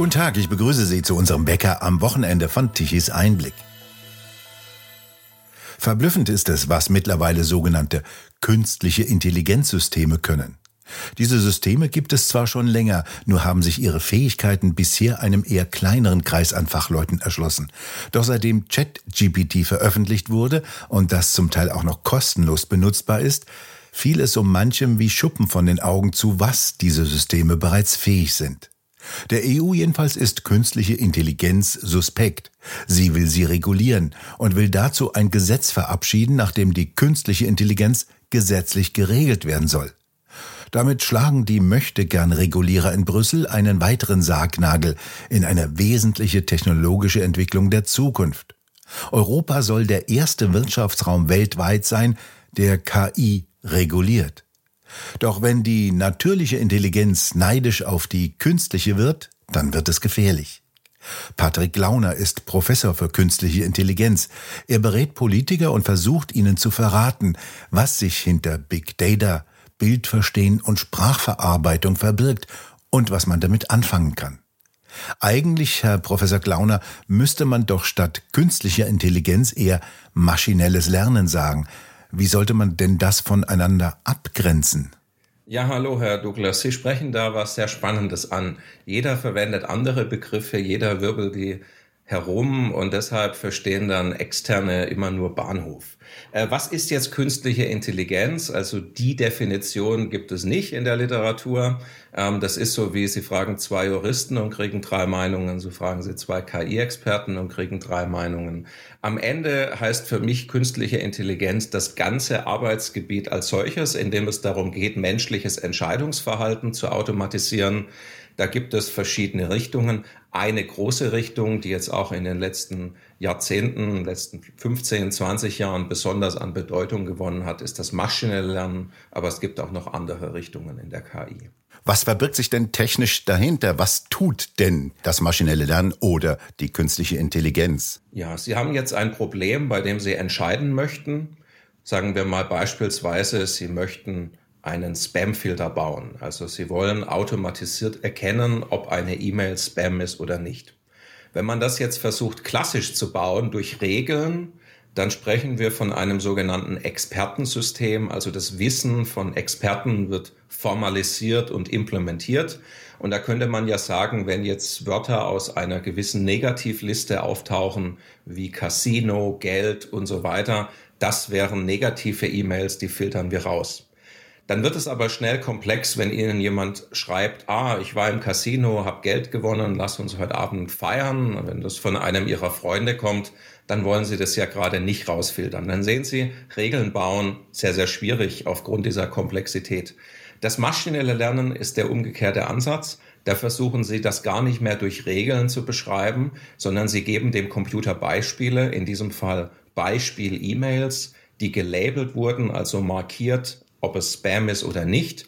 Guten Tag, ich begrüße Sie zu unserem Bäcker am Wochenende von Tichys Einblick. Verblüffend ist es, was mittlerweile sogenannte künstliche Intelligenzsysteme können. Diese Systeme gibt es zwar schon länger, nur haben sich ihre Fähigkeiten bisher einem eher kleineren Kreis an Fachleuten erschlossen. Doch seitdem ChatGPT veröffentlicht wurde und das zum Teil auch noch kostenlos benutzbar ist, fiel es um manchem wie Schuppen von den Augen zu, was diese Systeme bereits fähig sind. Der EU jedenfalls ist künstliche Intelligenz suspekt. Sie will sie regulieren und will dazu ein Gesetz verabschieden, nachdem die künstliche Intelligenz gesetzlich geregelt werden soll. Damit schlagen die Möchtegern-Regulierer in Brüssel einen weiteren Sargnagel in eine wesentliche technologische Entwicklung der Zukunft. Europa soll der erste Wirtschaftsraum weltweit sein, der KI reguliert. Doch wenn die natürliche Intelligenz neidisch auf die künstliche wird, dann wird es gefährlich. Patrick Launer ist Professor für künstliche Intelligenz. Er berät Politiker und versucht ihnen zu verraten, was sich hinter Big Data, Bildverstehen und Sprachverarbeitung verbirgt und was man damit anfangen kann. Eigentlich, Herr Professor Glauner, müsste man doch statt künstlicher Intelligenz eher maschinelles Lernen sagen. Wie sollte man denn das voneinander abgrenzen? Ja, hallo, Herr Douglas. Sie sprechen da was sehr Spannendes an. Jeder verwendet andere Begriffe, jeder wirbelt die herum und deshalb verstehen dann Externe immer nur Bahnhof. Äh, was ist jetzt künstliche Intelligenz? Also die Definition gibt es nicht in der Literatur. Ähm, das ist so wie Sie fragen zwei Juristen und kriegen drei Meinungen, so fragen Sie zwei KI-Experten und kriegen drei Meinungen. Am Ende heißt für mich künstliche Intelligenz das ganze Arbeitsgebiet als solches, in dem es darum geht, menschliches Entscheidungsverhalten zu automatisieren. Da gibt es verschiedene Richtungen. Eine große Richtung, die jetzt auch in den letzten Jahrzehnten, letzten 15, 20 Jahren besonders an Bedeutung gewonnen hat, ist das maschinelle Lernen. Aber es gibt auch noch andere Richtungen in der KI. Was verbirgt sich denn technisch dahinter? Was tut denn das maschinelle Lernen oder die künstliche Intelligenz? Ja, Sie haben jetzt ein Problem, bei dem Sie entscheiden möchten. Sagen wir mal beispielsweise, Sie möchten einen Spam-Filter bauen. Also Sie wollen automatisiert erkennen, ob eine E-Mail Spam ist oder nicht. Wenn man das jetzt versucht klassisch zu bauen durch Regeln, dann sprechen wir von einem sogenannten Expertensystem. Also das Wissen von Experten wird formalisiert und implementiert. Und da könnte man ja sagen, wenn jetzt Wörter aus einer gewissen Negativliste auftauchen, wie Casino, Geld und so weiter, das wären negative E-Mails, die filtern wir raus. Dann wird es aber schnell komplex, wenn Ihnen jemand schreibt, ah, ich war im Casino, habe Geld gewonnen, lass uns heute Abend feiern. Wenn das von einem Ihrer Freunde kommt, dann wollen Sie das ja gerade nicht rausfiltern. Dann sehen Sie, Regeln bauen sehr, sehr schwierig aufgrund dieser Komplexität. Das maschinelle Lernen ist der umgekehrte Ansatz. Da versuchen Sie das gar nicht mehr durch Regeln zu beschreiben, sondern Sie geben dem Computer Beispiele, in diesem Fall Beispiel-E-Mails, die gelabelt wurden, also markiert ob es Spam ist oder nicht.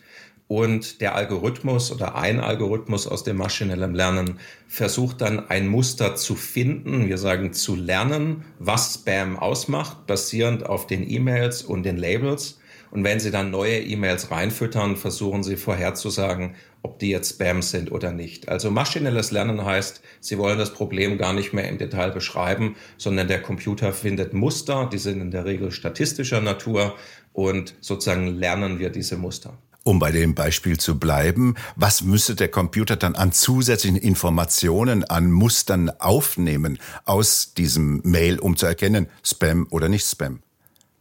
Und der Algorithmus oder ein Algorithmus aus dem maschinellen Lernen versucht dann ein Muster zu finden, wir sagen zu lernen, was Spam ausmacht, basierend auf den E-Mails und den Labels. Und wenn Sie dann neue E-Mails reinfüttern, versuchen Sie vorherzusagen, ob die jetzt Spam sind oder nicht. Also maschinelles Lernen heißt, Sie wollen das Problem gar nicht mehr im Detail beschreiben, sondern der Computer findet Muster, die sind in der Regel statistischer Natur und sozusagen lernen wir diese Muster. Um bei dem Beispiel zu bleiben, was müsste der Computer dann an zusätzlichen Informationen, an Mustern aufnehmen aus diesem Mail, um zu erkennen, Spam oder nicht Spam?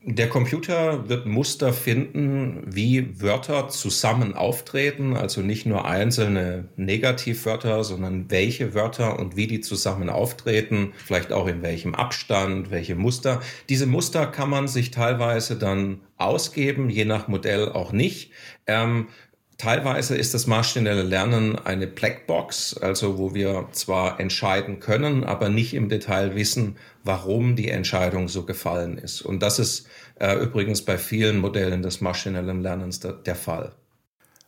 Der Computer wird Muster finden, wie Wörter zusammen auftreten, also nicht nur einzelne Negativwörter, sondern welche Wörter und wie die zusammen auftreten, vielleicht auch in welchem Abstand, welche Muster. Diese Muster kann man sich teilweise dann ausgeben, je nach Modell auch nicht. Ähm, Teilweise ist das maschinelle Lernen eine Blackbox, also wo wir zwar entscheiden können, aber nicht im Detail wissen, warum die Entscheidung so gefallen ist. Und das ist äh, übrigens bei vielen Modellen des maschinellen Lernens der, der Fall.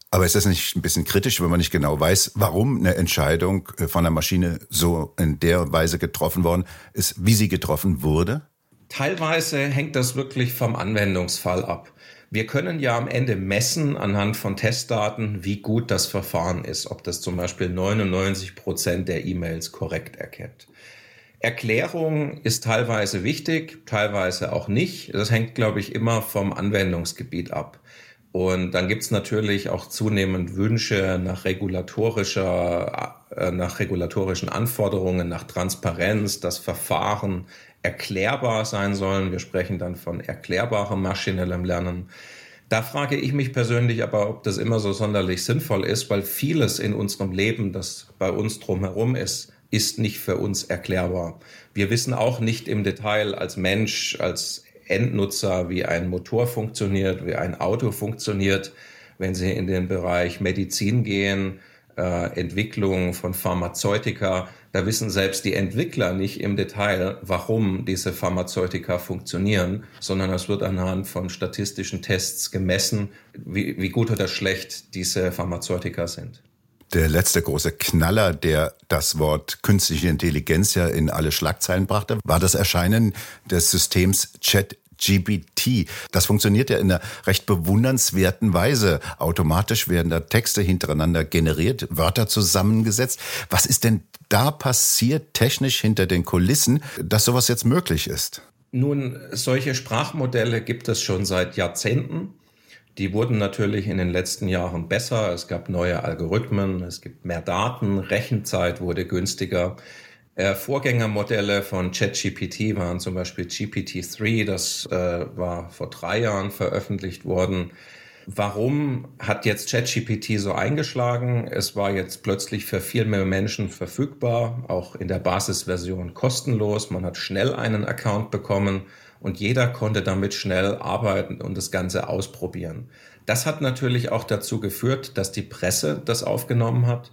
Aber ist das nicht ein bisschen kritisch, wenn man nicht genau weiß, warum eine Entscheidung äh, von der Maschine so in der Weise getroffen worden ist, wie sie getroffen wurde? Teilweise hängt das wirklich vom Anwendungsfall ab. Wir können ja am Ende messen anhand von Testdaten, wie gut das Verfahren ist, ob das zum Beispiel 99 Prozent der E-Mails korrekt erkennt. Erklärung ist teilweise wichtig, teilweise auch nicht. Das hängt, glaube ich, immer vom Anwendungsgebiet ab. Und dann gibt es natürlich auch zunehmend Wünsche nach regulatorischer, äh, nach regulatorischen Anforderungen, nach Transparenz, dass Verfahren erklärbar sein sollen. Wir sprechen dann von erklärbarem maschinellem Lernen. Da frage ich mich persönlich aber, ob das immer so sonderlich sinnvoll ist, weil vieles in unserem Leben, das bei uns drumherum ist, ist nicht für uns erklärbar. Wir wissen auch nicht im Detail als Mensch, als Endnutzer, wie ein Motor funktioniert, wie ein Auto funktioniert. Wenn Sie in den Bereich Medizin gehen, äh, Entwicklung von Pharmazeutika, da wissen selbst die Entwickler nicht im Detail, warum diese Pharmazeutika funktionieren, sondern es wird anhand von statistischen Tests gemessen, wie, wie gut oder schlecht diese Pharmazeutika sind. Der letzte große Knaller, der das Wort künstliche Intelligenz ja in alle Schlagzeilen brachte, war das Erscheinen des Systems Chat GPT. Das funktioniert ja in einer recht bewundernswerten Weise. Automatisch werden da Texte hintereinander generiert, Wörter zusammengesetzt. Was ist denn da passiert technisch hinter den Kulissen, dass sowas jetzt möglich ist? Nun, solche Sprachmodelle gibt es schon seit Jahrzehnten. Die wurden natürlich in den letzten Jahren besser. Es gab neue Algorithmen, es gibt mehr Daten, Rechenzeit wurde günstiger. Äh, Vorgängermodelle von ChatGPT waren zum Beispiel GPT-3, das äh, war vor drei Jahren veröffentlicht worden. Warum hat jetzt ChatGPT so eingeschlagen? Es war jetzt plötzlich für viel mehr Menschen verfügbar, auch in der Basisversion kostenlos. Man hat schnell einen Account bekommen und jeder konnte damit schnell arbeiten und das Ganze ausprobieren. Das hat natürlich auch dazu geführt, dass die Presse das aufgenommen hat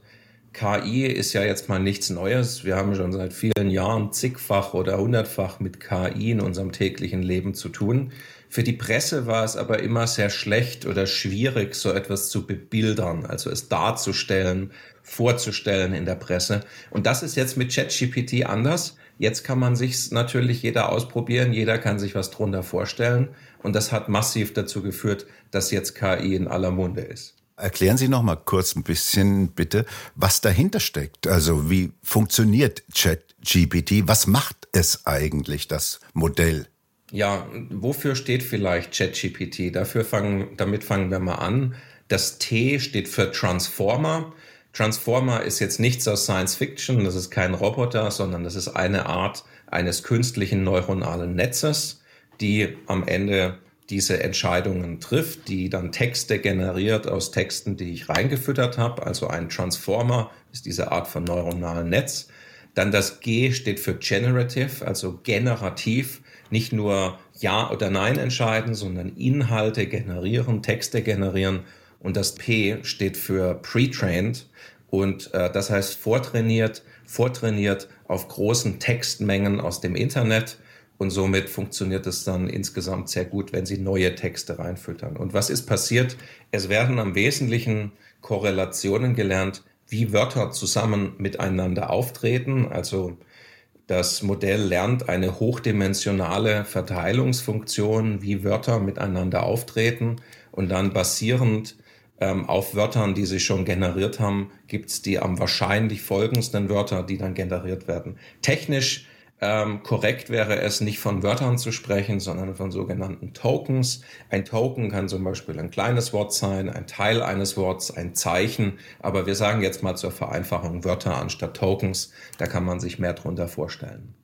KI ist ja jetzt mal nichts Neues. Wir haben schon seit vielen Jahren zigfach oder hundertfach mit KI in unserem täglichen Leben zu tun. Für die Presse war es aber immer sehr schlecht oder schwierig, so etwas zu bebildern, also es darzustellen, vorzustellen in der Presse. Und das ist jetzt mit ChatGPT anders. Jetzt kann man sich natürlich jeder ausprobieren, jeder kann sich was drunter vorstellen. Und das hat massiv dazu geführt, dass jetzt KI in aller Munde ist. Erklären Sie noch mal kurz ein bisschen bitte, was dahinter steckt. Also wie funktioniert ChatGPT? Was macht es eigentlich, das Modell? Ja, wofür steht vielleicht ChatGPT? Dafür fangen, damit fangen wir mal an. Das T steht für Transformer. Transformer ist jetzt nichts aus Science Fiction, das ist kein Roboter, sondern das ist eine Art eines künstlichen neuronalen Netzes, die am Ende diese Entscheidungen trifft, die dann Texte generiert aus Texten, die ich reingefüttert habe. Also ein Transformer ist diese Art von neuronalen Netz. Dann das G steht für generative, also generativ, nicht nur Ja oder Nein entscheiden, sondern Inhalte generieren, Texte generieren. Und das P steht für pre-trained und äh, das heißt vortrainiert, vortrainiert auf großen Textmengen aus dem Internet und somit funktioniert es dann insgesamt sehr gut, wenn Sie neue Texte reinfüttern. Und was ist passiert? Es werden am Wesentlichen Korrelationen gelernt, wie Wörter zusammen miteinander auftreten. Also das Modell lernt eine hochdimensionale Verteilungsfunktion, wie Wörter miteinander auftreten. Und dann basierend ähm, auf Wörtern, die sie schon generiert haben, gibt es die am wahrscheinlich folgendsten Wörter, die dann generiert werden. Technisch ähm, korrekt wäre es, nicht von Wörtern zu sprechen, sondern von sogenannten Tokens. Ein Token kann zum Beispiel ein kleines Wort sein, ein Teil eines Worts, ein Zeichen. Aber wir sagen jetzt mal zur Vereinfachung Wörter anstatt Tokens. Da kann man sich mehr drunter vorstellen.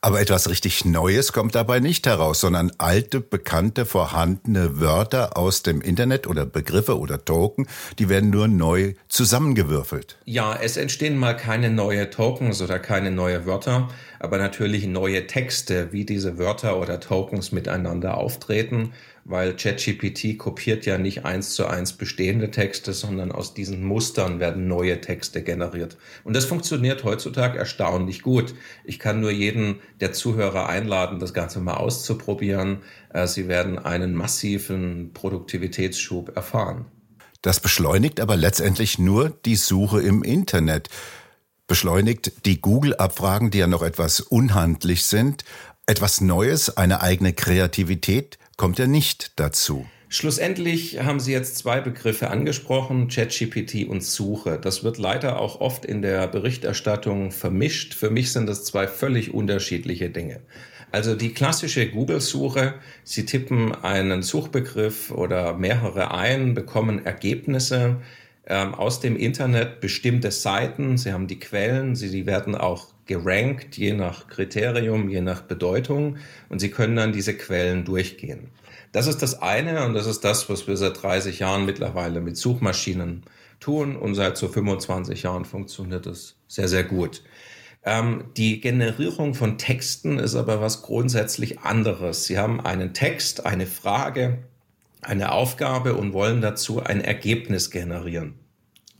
Aber etwas richtig Neues kommt dabei nicht heraus, sondern alte, bekannte, vorhandene Wörter aus dem Internet oder Begriffe oder Token, die werden nur neu zusammengewürfelt. Ja, es entstehen mal keine neue Tokens oder keine neue Wörter, aber natürlich neue Texte, wie diese Wörter oder Tokens miteinander auftreten weil ChatGPT kopiert ja nicht eins zu eins bestehende Texte, sondern aus diesen Mustern werden neue Texte generiert. Und das funktioniert heutzutage erstaunlich gut. Ich kann nur jeden der Zuhörer einladen, das Ganze mal auszuprobieren. Äh, Sie werden einen massiven Produktivitätsschub erfahren. Das beschleunigt aber letztendlich nur die Suche im Internet. Beschleunigt die Google-Abfragen, die ja noch etwas unhandlich sind, etwas Neues, eine eigene Kreativität kommt ja nicht dazu. Schlussendlich haben Sie jetzt zwei Begriffe angesprochen, ChatGPT und Suche. Das wird leider auch oft in der Berichterstattung vermischt. Für mich sind das zwei völlig unterschiedliche Dinge. Also die klassische Google-Suche, Sie tippen einen Suchbegriff oder mehrere ein, bekommen Ergebnisse ähm, aus dem Internet, bestimmte Seiten, Sie haben die Quellen, Sie die werden auch gerankt, je nach Kriterium, je nach Bedeutung und Sie können dann diese Quellen durchgehen. Das ist das eine und das ist das, was wir seit 30 Jahren mittlerweile mit Suchmaschinen tun und seit so 25 Jahren funktioniert es sehr, sehr gut. Ähm, die Generierung von Texten ist aber was grundsätzlich anderes. Sie haben einen Text, eine Frage, eine Aufgabe und wollen dazu ein Ergebnis generieren.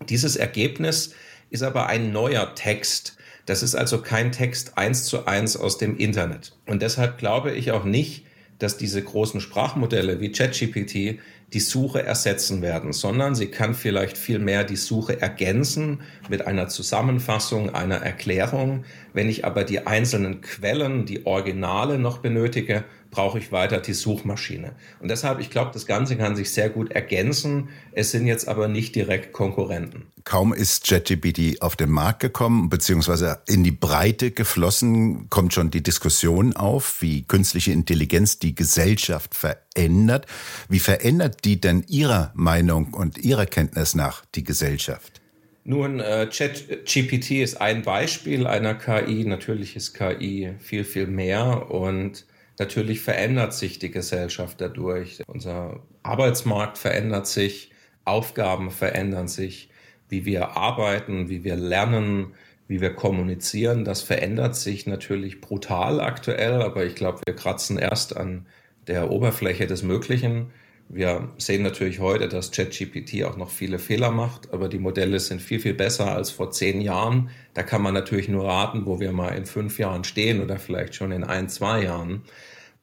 Dieses Ergebnis ist aber ein neuer Text. Das ist also kein Text eins zu eins aus dem Internet. Und deshalb glaube ich auch nicht, dass diese großen Sprachmodelle wie ChatGPT die Suche ersetzen werden, sondern sie kann vielleicht viel mehr die Suche ergänzen mit einer Zusammenfassung, einer Erklärung. Wenn ich aber die einzelnen Quellen, die Originale noch benötige, brauche ich weiter die Suchmaschine. Und deshalb, ich glaube, das Ganze kann sich sehr gut ergänzen. Es sind jetzt aber nicht direkt Konkurrenten. Kaum ist ChatGPT auf den Markt gekommen, beziehungsweise in die Breite geflossen, kommt schon die Diskussion auf, wie künstliche Intelligenz die Gesellschaft verändert. Wie verändert die denn Ihrer Meinung und Ihrer Kenntnis nach die Gesellschaft? Nun, äh, ChatGPT ist ein Beispiel einer KI. Natürlich ist KI viel, viel mehr und Natürlich verändert sich die Gesellschaft dadurch. Unser Arbeitsmarkt verändert sich, Aufgaben verändern sich, wie wir arbeiten, wie wir lernen, wie wir kommunizieren. Das verändert sich natürlich brutal aktuell, aber ich glaube, wir kratzen erst an der Oberfläche des Möglichen. Wir sehen natürlich heute, dass ChatGPT auch noch viele Fehler macht, aber die Modelle sind viel, viel besser als vor zehn Jahren. Da kann man natürlich nur raten, wo wir mal in fünf Jahren stehen oder vielleicht schon in ein, zwei Jahren.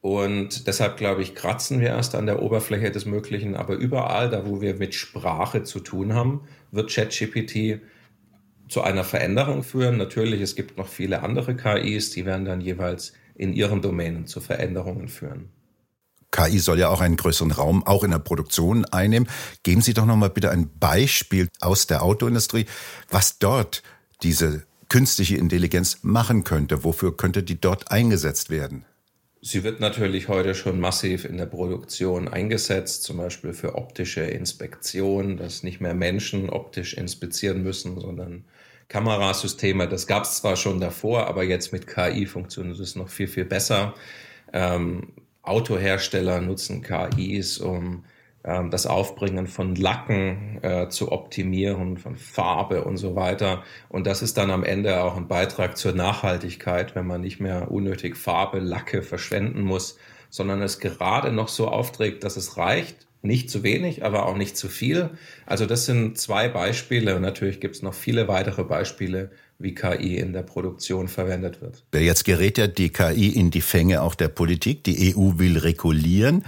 Und deshalb glaube ich, kratzen wir erst an der Oberfläche des Möglichen. Aber überall, da wo wir mit Sprache zu tun haben, wird ChatGPT zu einer Veränderung führen. Natürlich, es gibt noch viele andere KIs, die werden dann jeweils in ihren Domänen zu Veränderungen führen. KI soll ja auch einen größeren Raum auch in der Produktion einnehmen. Geben Sie doch noch mal bitte ein Beispiel aus der Autoindustrie, was dort diese künstliche Intelligenz machen könnte. Wofür könnte die dort eingesetzt werden? Sie wird natürlich heute schon massiv in der Produktion eingesetzt, zum Beispiel für optische Inspektion, dass nicht mehr Menschen optisch inspizieren müssen, sondern Kamerasysteme. Das gab es zwar schon davor, aber jetzt mit KI funktioniert es noch viel, viel besser. Ähm, Autohersteller nutzen KIs, um ähm, das Aufbringen von Lacken äh, zu optimieren, von Farbe und so weiter. Und das ist dann am Ende auch ein Beitrag zur Nachhaltigkeit, wenn man nicht mehr unnötig Farbe, Lacke verschwenden muss, sondern es gerade noch so aufträgt, dass es reicht. Nicht zu wenig, aber auch nicht zu viel. Also das sind zwei Beispiele und natürlich gibt es noch viele weitere Beispiele, wie KI in der Produktion verwendet wird. Jetzt gerät ja die KI in die Fänge auch der Politik. Die EU will regulieren.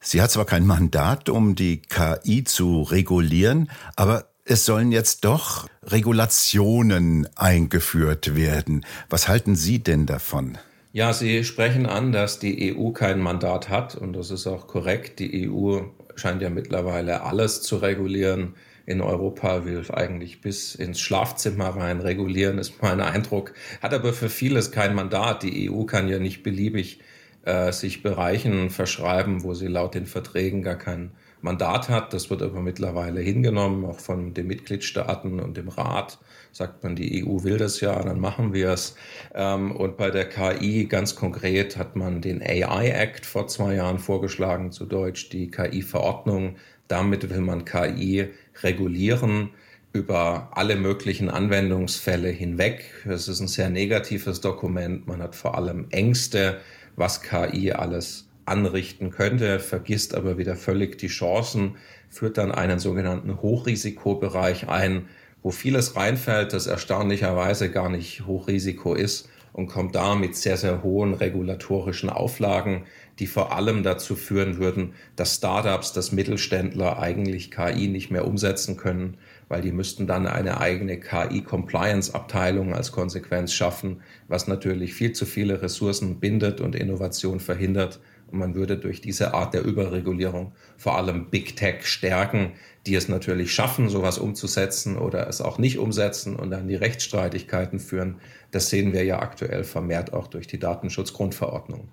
Sie hat zwar kein Mandat, um die KI zu regulieren, aber es sollen jetzt doch Regulationen eingeführt werden. Was halten Sie denn davon? Ja, Sie sprechen an, dass die EU kein Mandat hat und das ist auch korrekt. Die EU scheint ja mittlerweile alles zu regulieren. In Europa will eigentlich bis ins Schlafzimmer rein regulieren, ist mein Eindruck. Hat aber für vieles kein Mandat. Die EU kann ja nicht beliebig äh, sich Bereichen verschreiben, wo sie laut den Verträgen gar kein Mandat hat. Das wird aber mittlerweile hingenommen, auch von den Mitgliedstaaten und dem Rat. Sagt man, die EU will das ja, dann machen wir es. Ähm, und bei der KI ganz konkret hat man den AI Act vor zwei Jahren vorgeschlagen, zu Deutsch die KI-Verordnung. Damit will man KI regulieren über alle möglichen Anwendungsfälle hinweg. Es ist ein sehr negatives Dokument. Man hat vor allem Ängste was KI alles anrichten könnte, vergisst aber wieder völlig die Chancen, führt dann einen sogenannten Hochrisikobereich ein, wo vieles reinfällt, das erstaunlicherweise gar nicht Hochrisiko ist und kommt da mit sehr, sehr hohen regulatorischen Auflagen, die vor allem dazu führen würden, dass Startups, dass Mittelständler eigentlich KI nicht mehr umsetzen können, weil die müssten dann eine eigene KI-Compliance-Abteilung als Konsequenz schaffen, was natürlich viel zu viele Ressourcen bindet und Innovation verhindert Und man würde durch diese Art der Überregulierung vor allem Big Tech stärken, die es natürlich schaffen, sowas umzusetzen oder es auch nicht umsetzen und dann die Rechtsstreitigkeiten führen. Das sehen wir ja aktuell vermehrt auch durch die Datenschutzgrundverordnung.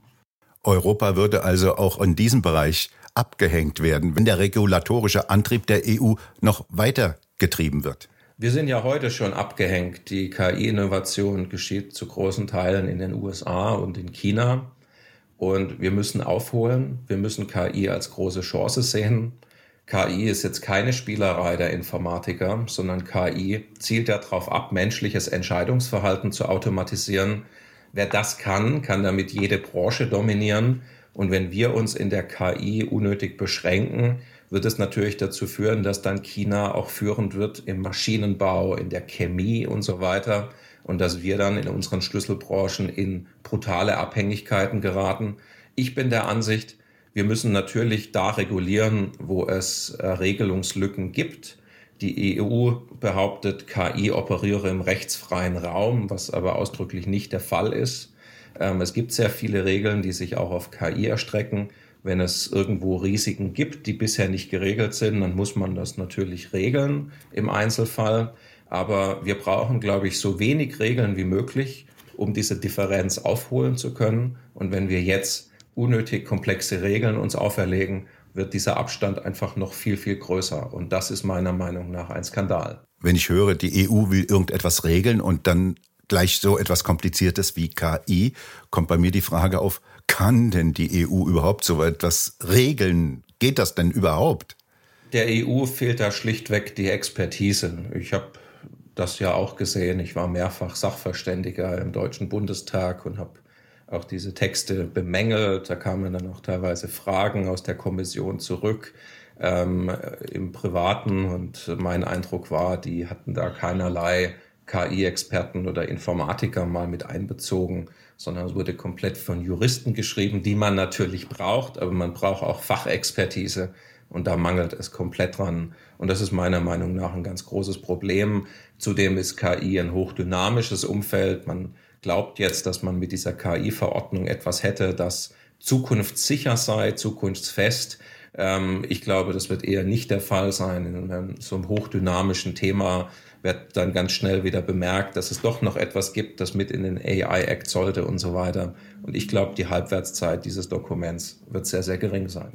Europa würde also auch in diesem Bereich abgehängt werden, wenn der regulatorische Antrieb der EU noch weiter getrieben wird. Wir sind ja heute schon abgehängt. Die KI-Innovation geschieht zu großen Teilen in den USA und in China. Und wir müssen aufholen. Wir müssen KI als große Chance sehen. KI ist jetzt keine Spielerei der Informatiker, sondern KI zielt ja darauf ab, menschliches Entscheidungsverhalten zu automatisieren. Wer das kann, kann damit jede Branche dominieren. Und wenn wir uns in der KI unnötig beschränken, wird es natürlich dazu führen, dass dann China auch führend wird im Maschinenbau, in der Chemie und so weiter und dass wir dann in unseren Schlüsselbranchen in brutale Abhängigkeiten geraten. Ich bin der Ansicht, wir müssen natürlich da regulieren, wo es äh, Regelungslücken gibt. Die EU behauptet, KI operiere im rechtsfreien Raum, was aber ausdrücklich nicht der Fall ist. Ähm, es gibt sehr viele Regeln, die sich auch auf KI erstrecken. Wenn es irgendwo Risiken gibt, die bisher nicht geregelt sind, dann muss man das natürlich regeln im Einzelfall. Aber wir brauchen, glaube ich, so wenig Regeln wie möglich, um diese Differenz aufholen zu können. Und wenn wir jetzt unnötig komplexe Regeln uns auferlegen, wird dieser Abstand einfach noch viel, viel größer. Und das ist meiner Meinung nach ein Skandal. Wenn ich höre, die EU will irgendetwas regeln und dann gleich so etwas Kompliziertes wie KI, kommt bei mir die Frage auf, kann denn die EU überhaupt so etwas regeln? Geht das denn überhaupt? Der EU fehlt da schlichtweg die Expertise. Ich habe das ja auch gesehen. Ich war mehrfach Sachverständiger im Deutschen Bundestag und habe auch diese Texte bemängelt. Da kamen dann auch teilweise Fragen aus der Kommission zurück ähm, im Privaten. Und mein Eindruck war, die hatten da keinerlei KI-Experten oder Informatiker mal mit einbezogen, sondern es wurde komplett von Juristen geschrieben, die man natürlich braucht, aber man braucht auch Fachexpertise und da mangelt es komplett dran. Und das ist meiner Meinung nach ein ganz großes Problem. Zudem ist KI ein hochdynamisches Umfeld. Man glaubt jetzt, dass man mit dieser KI-Verordnung etwas hätte, das zukunftssicher sei, zukunftsfest. Ähm, ich glaube, das wird eher nicht der Fall sein. In so einem hochdynamischen Thema wird dann ganz schnell wieder bemerkt, dass es doch noch etwas gibt, das mit in den AI-Act sollte und so weiter. Und ich glaube, die Halbwertszeit dieses Dokuments wird sehr, sehr gering sein.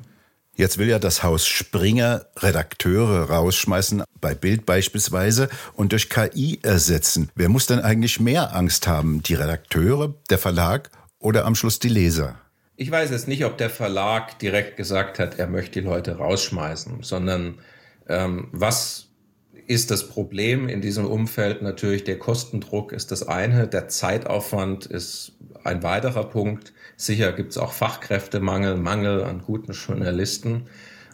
Jetzt will ja das Haus Springer Redakteure rausschmeißen, bei Bild beispielsweise, und durch KI ersetzen. Wer muss denn eigentlich mehr Angst haben? Die Redakteure, der Verlag oder am Schluss die Leser? Ich weiß jetzt nicht, ob der Verlag direkt gesagt hat, er möchte die Leute rausschmeißen, sondern ähm, was ist das Problem in diesem Umfeld? Natürlich der Kostendruck ist das eine, der Zeitaufwand ist ein weiterer Punkt. Sicher gibt es auch Fachkräftemangel, Mangel an guten Journalisten.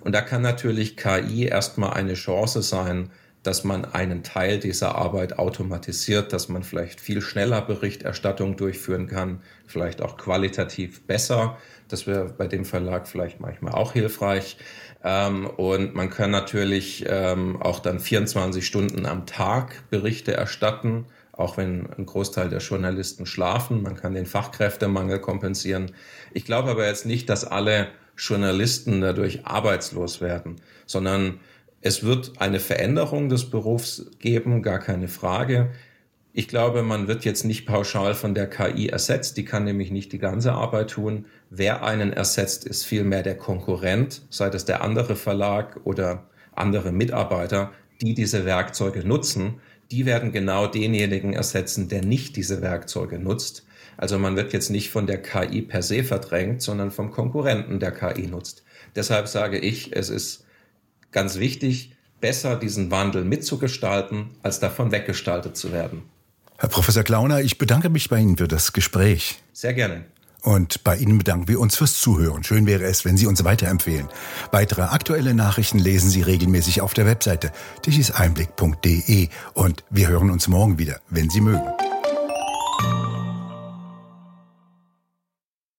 Und da kann natürlich KI erstmal eine Chance sein, dass man einen Teil dieser Arbeit automatisiert, dass man vielleicht viel schneller Berichterstattung durchführen kann, vielleicht auch qualitativ besser. Das wäre bei dem Verlag vielleicht manchmal auch hilfreich. Ähm, und man kann natürlich ähm, auch dann 24 Stunden am Tag Berichte erstatten auch wenn ein Großteil der Journalisten schlafen. Man kann den Fachkräftemangel kompensieren. Ich glaube aber jetzt nicht, dass alle Journalisten dadurch arbeitslos werden, sondern es wird eine Veränderung des Berufs geben, gar keine Frage. Ich glaube, man wird jetzt nicht pauschal von der KI ersetzt. Die kann nämlich nicht die ganze Arbeit tun. Wer einen ersetzt, ist vielmehr der Konkurrent, sei es der andere Verlag oder andere Mitarbeiter, die diese Werkzeuge nutzen die werden genau denjenigen ersetzen, der nicht diese Werkzeuge nutzt. Also man wird jetzt nicht von der KI per se verdrängt, sondern vom Konkurrenten, der KI nutzt. Deshalb sage ich, es ist ganz wichtig, besser diesen Wandel mitzugestalten, als davon weggestaltet zu werden. Herr Professor Klauner, ich bedanke mich bei Ihnen für das Gespräch. Sehr gerne. Und bei Ihnen bedanken wir uns fürs Zuhören. Schön wäre es, wenn Sie uns weiterempfehlen. Weitere aktuelle Nachrichten lesen Sie regelmäßig auf der Webseite tichiseinblick.de und wir hören uns morgen wieder, wenn Sie mögen.